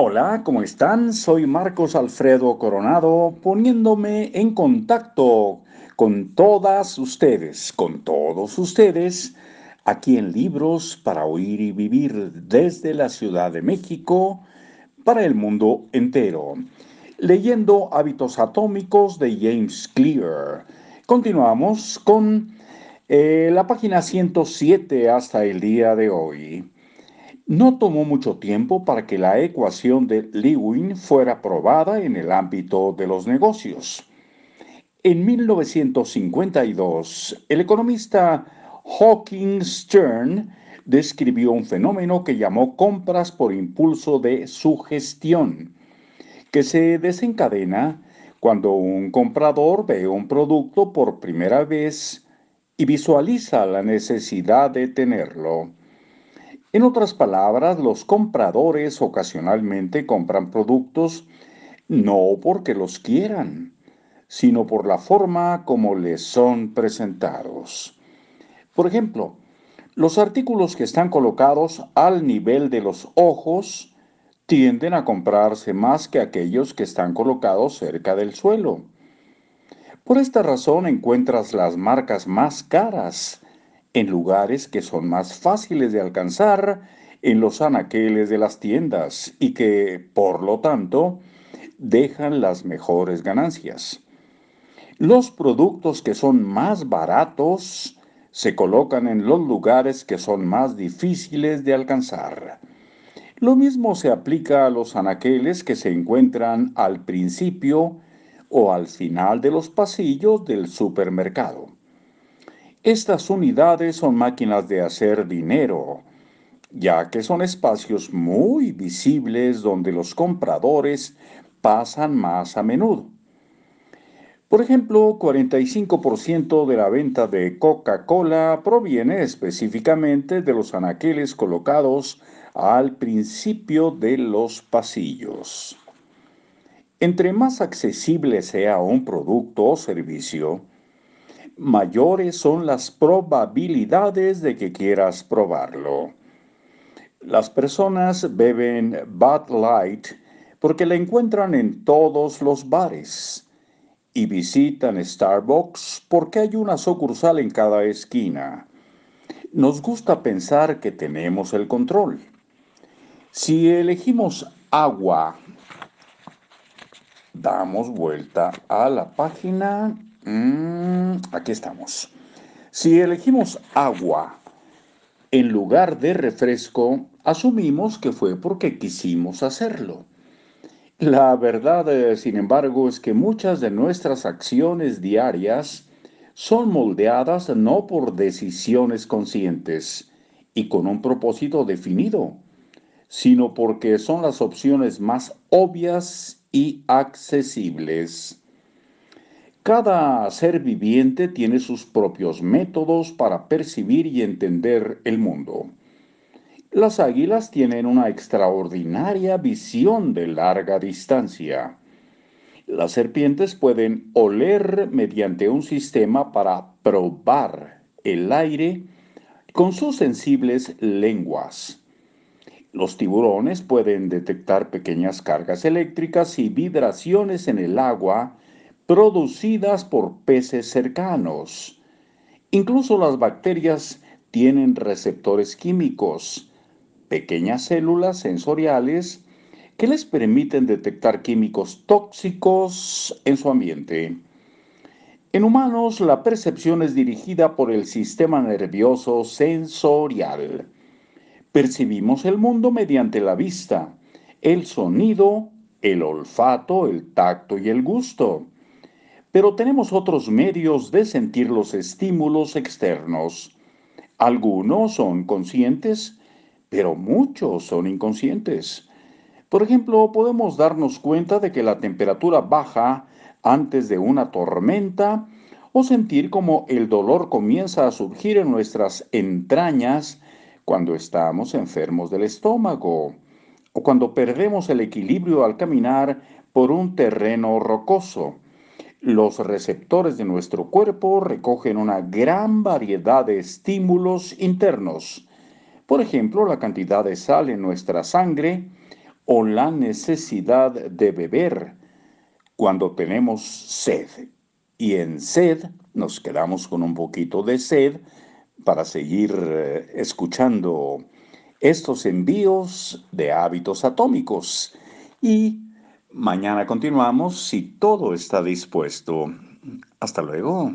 Hola, ¿cómo están? Soy Marcos Alfredo Coronado poniéndome en contacto con todas ustedes, con todos ustedes, aquí en Libros para Oír y Vivir desde la Ciudad de México para el mundo entero, leyendo Hábitos Atómicos de James Clear. Continuamos con eh, la página 107 hasta el día de hoy. No tomó mucho tiempo para que la ecuación de Lewin fuera probada en el ámbito de los negocios. En 1952, el economista Hawking Stern describió un fenómeno que llamó compras por impulso de sugestión, que se desencadena cuando un comprador ve un producto por primera vez y visualiza la necesidad de tenerlo. En otras palabras, los compradores ocasionalmente compran productos no porque los quieran, sino por la forma como les son presentados. Por ejemplo, los artículos que están colocados al nivel de los ojos tienden a comprarse más que aquellos que están colocados cerca del suelo. Por esta razón encuentras las marcas más caras en lugares que son más fáciles de alcanzar en los anaqueles de las tiendas y que, por lo tanto, dejan las mejores ganancias. Los productos que son más baratos se colocan en los lugares que son más difíciles de alcanzar. Lo mismo se aplica a los anaqueles que se encuentran al principio o al final de los pasillos del supermercado. Estas unidades son máquinas de hacer dinero, ya que son espacios muy visibles donde los compradores pasan más a menudo. Por ejemplo, 45% de la venta de Coca-Cola proviene específicamente de los anaqueles colocados al principio de los pasillos. Entre más accesible sea un producto o servicio, mayores son las probabilidades de que quieras probarlo. Las personas beben Bud Light porque la encuentran en todos los bares y visitan Starbucks porque hay una sucursal en cada esquina. Nos gusta pensar que tenemos el control. Si elegimos agua, damos vuelta a la página Mm, aquí estamos. Si elegimos agua en lugar de refresco, asumimos que fue porque quisimos hacerlo. La verdad, eh, sin embargo, es que muchas de nuestras acciones diarias son moldeadas no por decisiones conscientes y con un propósito definido, sino porque son las opciones más obvias y accesibles. Cada ser viviente tiene sus propios métodos para percibir y entender el mundo. Las águilas tienen una extraordinaria visión de larga distancia. Las serpientes pueden oler mediante un sistema para probar el aire con sus sensibles lenguas. Los tiburones pueden detectar pequeñas cargas eléctricas y vibraciones en el agua producidas por peces cercanos. Incluso las bacterias tienen receptores químicos, pequeñas células sensoriales que les permiten detectar químicos tóxicos en su ambiente. En humanos, la percepción es dirigida por el sistema nervioso sensorial. Percibimos el mundo mediante la vista, el sonido, el olfato, el tacto y el gusto pero tenemos otros medios de sentir los estímulos externos. Algunos son conscientes, pero muchos son inconscientes. Por ejemplo, podemos darnos cuenta de que la temperatura baja antes de una tormenta o sentir como el dolor comienza a surgir en nuestras entrañas cuando estamos enfermos del estómago o cuando perdemos el equilibrio al caminar por un terreno rocoso. Los receptores de nuestro cuerpo recogen una gran variedad de estímulos internos, por ejemplo, la cantidad de sal en nuestra sangre o la necesidad de beber cuando tenemos sed. Y en sed nos quedamos con un poquito de sed para seguir eh, escuchando estos envíos de hábitos atómicos. Y mañana continuamos si todo está dispuesto. Hasta luego.